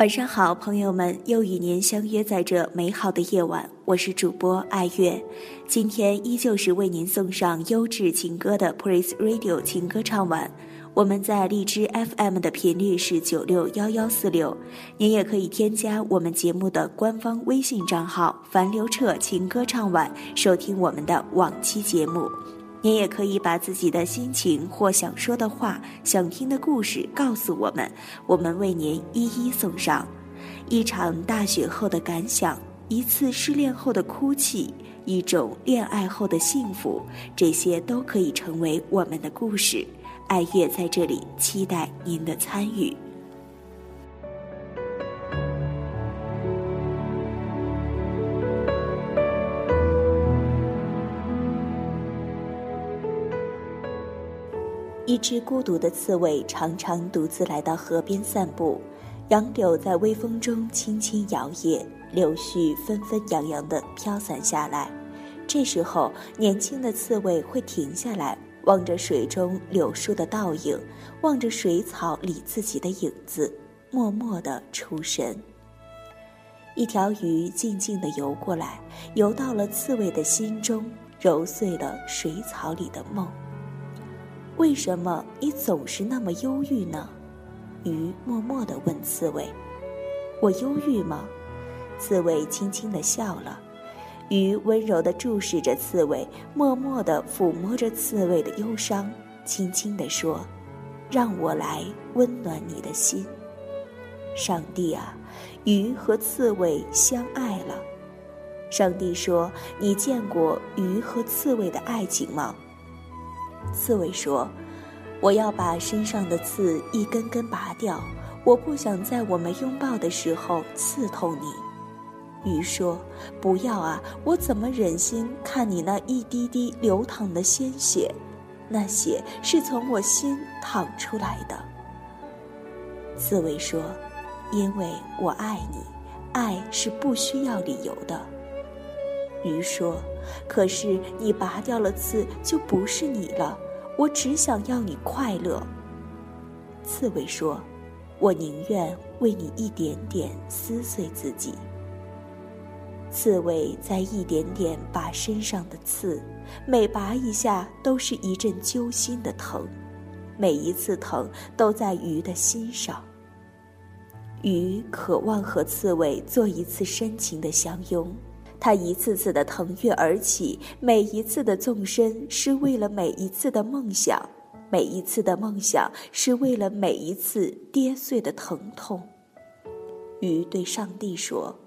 晚上好，朋友们，又与您相约在这美好的夜晚。我是主播爱月，今天依旧是为您送上优质情歌的 Praise Radio 情歌唱晚。我们在荔枝 FM 的频率是九六幺幺四六，您也可以添加我们节目的官方微信账号“樊刘彻情歌唱晚”，收听我们的往期节目。您也可以把自己的心情或想说的话、想听的故事告诉我们，我们为您一一送上。一场大雪后的感想，一次失恋后的哭泣，一种恋爱后的幸福，这些都可以成为我们的故事。爱乐在这里期待您的参与。只孤独的刺猬常常独自来到河边散步，杨柳在微风中轻轻摇曳，柳絮纷纷扬扬地飘散下来。这时候，年轻的刺猬会停下来，望着水中柳树的倒影，望着水草里自己的影子，默默地出神。一条鱼静静地游过来，游到了刺猬的心中，揉碎了水草里的梦。为什么你总是那么忧郁呢？鱼默默地问刺猬：“我忧郁吗？”刺猬轻轻地笑了。鱼温柔地注视着刺猬，默默地抚摸着刺猬的忧伤，轻轻地说：“让我来温暖你的心。”上帝啊，鱼和刺猬相爱了。上帝说：“你见过鱼和刺猬的爱情吗？”刺猬说：“我要把身上的刺一根根拔掉，我不想在我们拥抱的时候刺痛你。”鱼说：“不要啊，我怎么忍心看你那一滴滴流淌的鲜血？那血是从我心淌出来的。”刺猬说：“因为我爱你，爱是不需要理由的。”鱼说：“可是你拔掉了刺，就不是你了。我只想要你快乐。”刺猬说：“我宁愿为你一点点撕碎自己。”刺猬在一点点拔身上的刺，每拔一下都是一阵揪心的疼，每一次疼都在鱼的心上。鱼渴望和刺猬做一次深情的相拥。他一次次的腾跃而起，每一次的纵身是为了每一次的梦想，每一次的梦想是为了每一次跌碎的疼痛。鱼对上帝说：“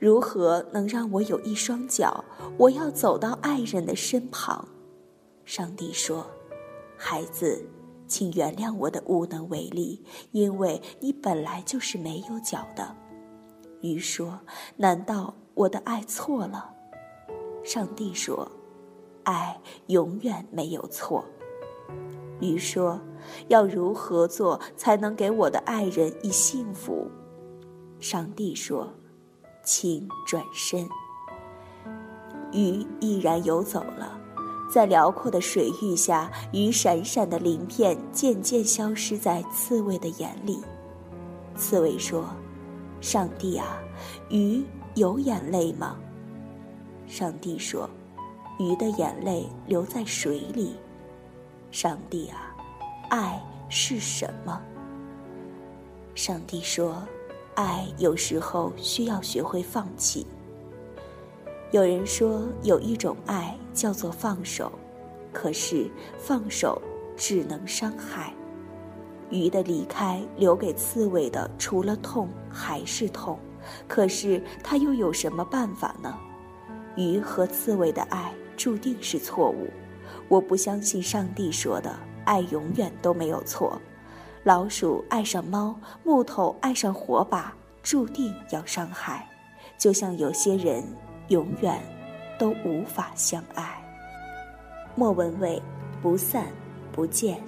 如何能让我有一双脚？我要走到爱人的身旁。”上帝说：“孩子，请原谅我的无能为力，因为你本来就是没有脚的。”鱼说：“难道？”我的爱错了，上帝说：“爱永远没有错。”鱼说：“要如何做才能给我的爱人以幸福？”上帝说：“请转身。”鱼毅然游走了，在辽阔的水域下，鱼闪闪的鳞片渐渐消失在刺猬的眼里。刺猬说：“上帝啊，鱼。”有眼泪吗？上帝说：“鱼的眼泪留在水里。”上帝啊，爱是什么？上帝说：“爱有时候需要学会放弃。”有人说有一种爱叫做放手，可是放手只能伤害。鱼的离开留给刺猬的，除了痛还是痛。可是他又有什么办法呢？鱼和刺猬的爱注定是错误。我不相信上帝说的爱永远都没有错。老鼠爱上猫，木头爱上火把，注定要伤害。就像有些人永远都无法相爱。莫文蔚，不散不见。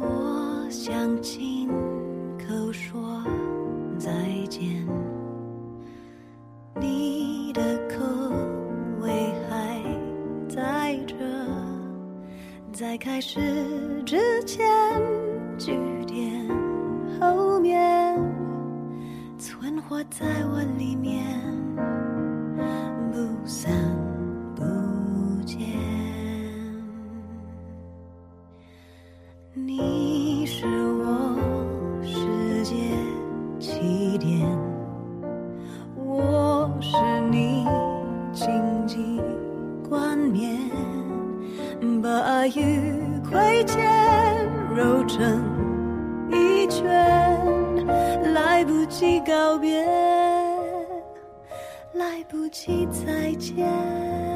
我想亲口说再见，你的口味还在这，在开始之前句点后面存活在我里面，不散来不及再见。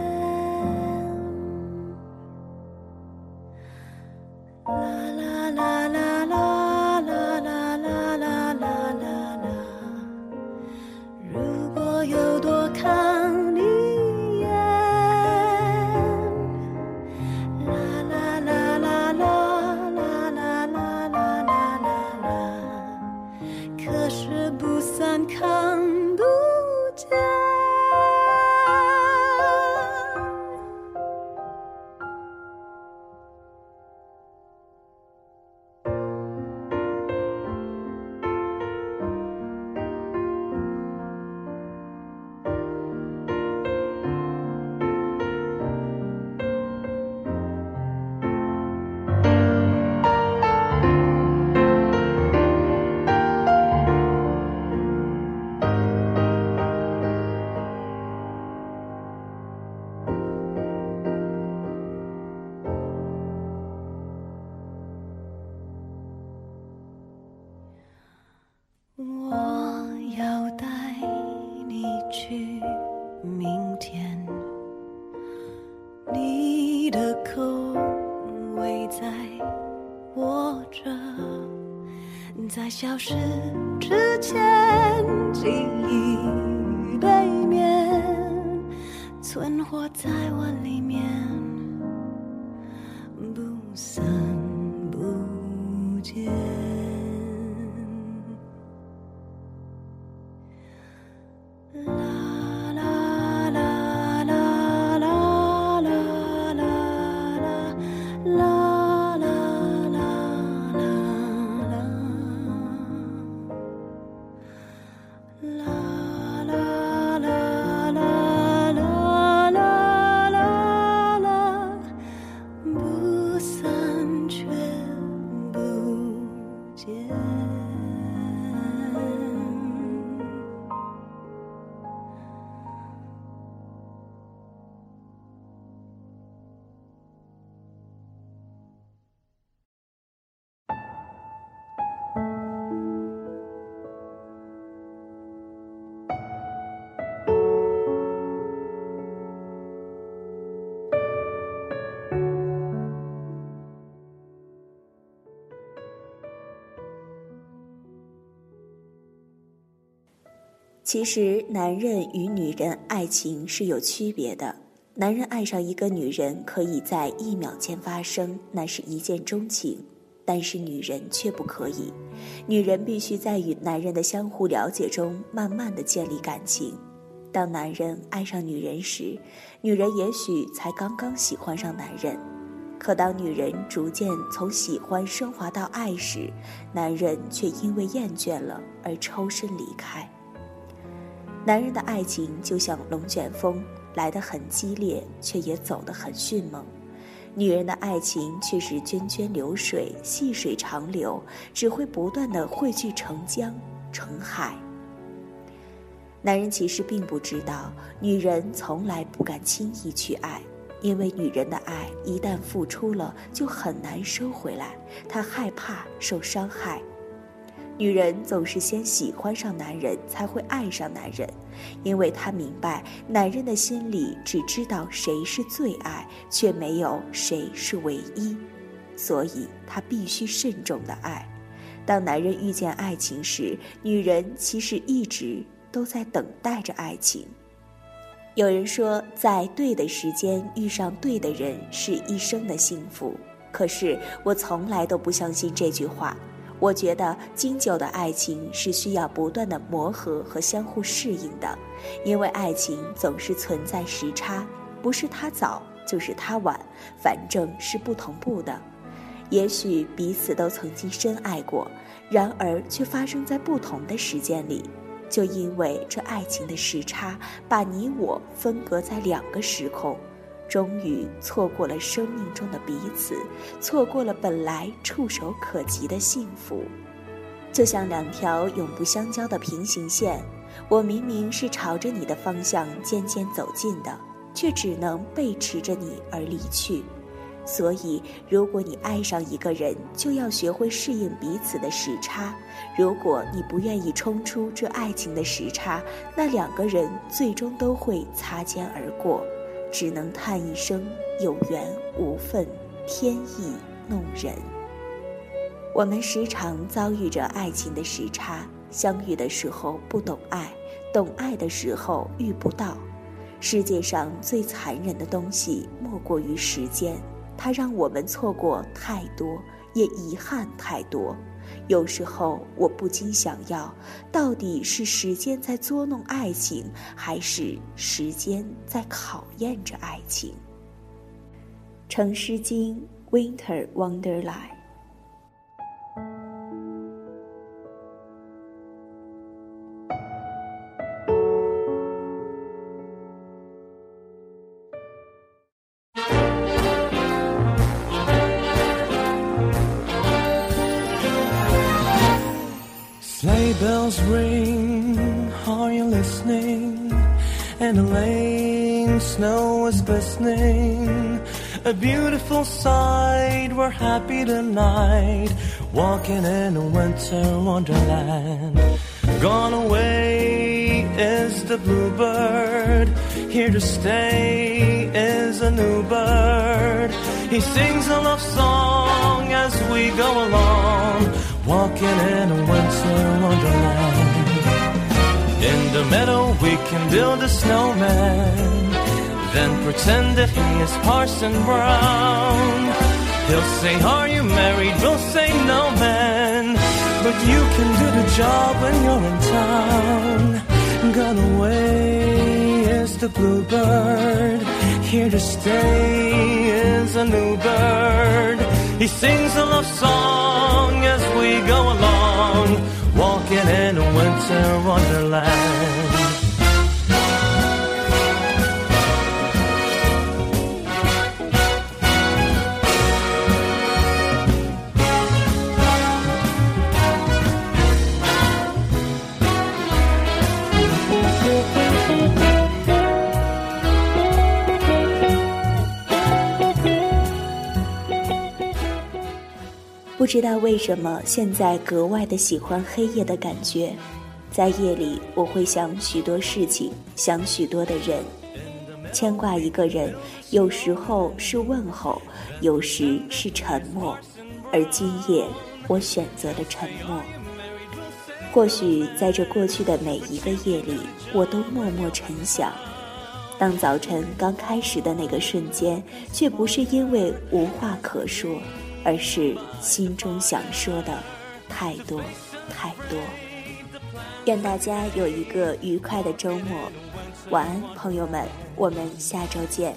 在消失之前，记忆背面存活在我里面，其实，男人与女人爱情是有区别的。男人爱上一个女人可以在一秒间发生，那是一见钟情；但是女人却不可以，女人必须在与男人的相互了解中，慢慢的建立感情。当男人爱上女人时，女人也许才刚刚喜欢上男人，可当女人逐渐从喜欢升华到爱时，男人却因为厌倦了而抽身离开。男人的爱情就像龙卷风，来得很激烈，却也走得很迅猛；女人的爱情却是涓涓流水，细水长流，只会不断的汇聚成江成海。男人其实并不知道，女人从来不敢轻易去爱，因为女人的爱一旦付出了，就很难收回来，她害怕受伤害。女人总是先喜欢上男人，才会爱上男人，因为她明白男人的心里只知道谁是最爱，却没有谁是唯一，所以她必须慎重的爱。当男人遇见爱情时，女人其实一直都在等待着爱情。有人说，在对的时间遇上对的人是一生的幸福，可是我从来都不相信这句话。我觉得经久的爱情是需要不断的磨合和相互适应的，因为爱情总是存在时差，不是他早就是他晚，反正是不同步的。也许彼此都曾经深爱过，然而却发生在不同的时间里，就因为这爱情的时差，把你我分隔在两个时空。终于错过了生命中的彼此，错过了本来触手可及的幸福，就像两条永不相交的平行线。我明明是朝着你的方向渐渐走近的，却只能背驰着你而离去。所以，如果你爱上一个人，就要学会适应彼此的时差。如果你不愿意冲出这爱情的时差，那两个人最终都会擦肩而过。只能叹一声有缘无分，天意弄人。我们时常遭遇着爱情的时差，相遇的时候不懂爱，懂爱的时候遇不到。世界上最残忍的东西莫过于时间，它让我们错过太多，也遗憾太多。有时候我不禁想要，到底是时间在捉弄爱情，还是时间在考验着爱情？《成诗经 ·Winter Wonderland》。Bells ring, are you listening? And the lane snow is glistening. A beautiful sight, we're happy tonight. Walking in a winter wonderland. Gone away is the bluebird. Here to stay is a new bird. He sings a love song as we go along walking in a winter wonderland. In the meadow we can build a snowman, then pretend that he is Parson Brown. He'll say, Are you married? We'll say, No, man. But you can do the job when you're in town. Gone away is the bluebird. Here to stay is a new bird. He sings a love song as we go along, walking in a winter wonderland. 知道为什么，现在格外的喜欢黑夜的感觉。在夜里，我会想许多事情，想许多的人，牵挂一个人，有时候是问候，有时是沉默。而今夜，我选择了沉默。或许在这过去的每一个夜里，我都默默沉想。当早晨刚开始的那个瞬间，却不是因为无话可说。而是心中想说的太多太多。愿大家有一个愉快的周末，晚安，朋友们，我们下周见。